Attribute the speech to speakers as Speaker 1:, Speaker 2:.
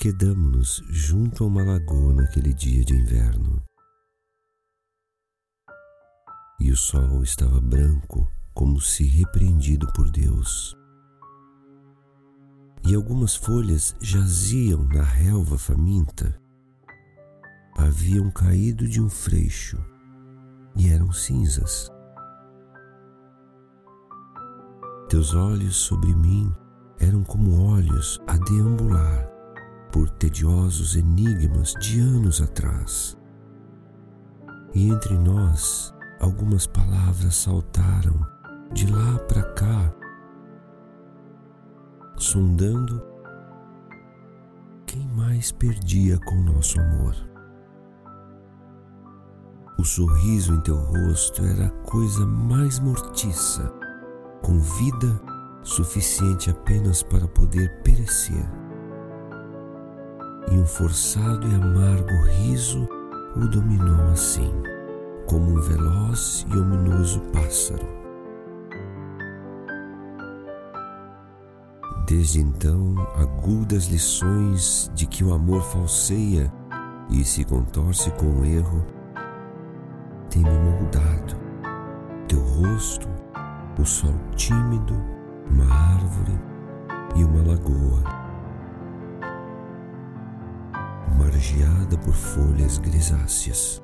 Speaker 1: Quedamos-nos junto a uma lagoa naquele dia de inverno. E o sol estava branco, como se repreendido por Deus. E algumas folhas jaziam na relva faminta. Haviam caído de um freixo e eram cinzas. Teus olhos sobre mim eram como olhos a deambular por tediosos enigmas de anos atrás. E entre nós, algumas palavras saltaram de lá para cá, sondando quem mais perdia com nosso amor. O sorriso em teu rosto era a coisa mais mortiça, com vida suficiente apenas para poder perecer e um forçado e amargo riso o dominou assim, como um veloz e ominoso pássaro. Desde então, agudas lições de que o amor falseia e se contorce com o erro, tem me moldado. Teu rosto, o sol tímido, uma árvore e uma lagoa margeada por folhas grisáceas.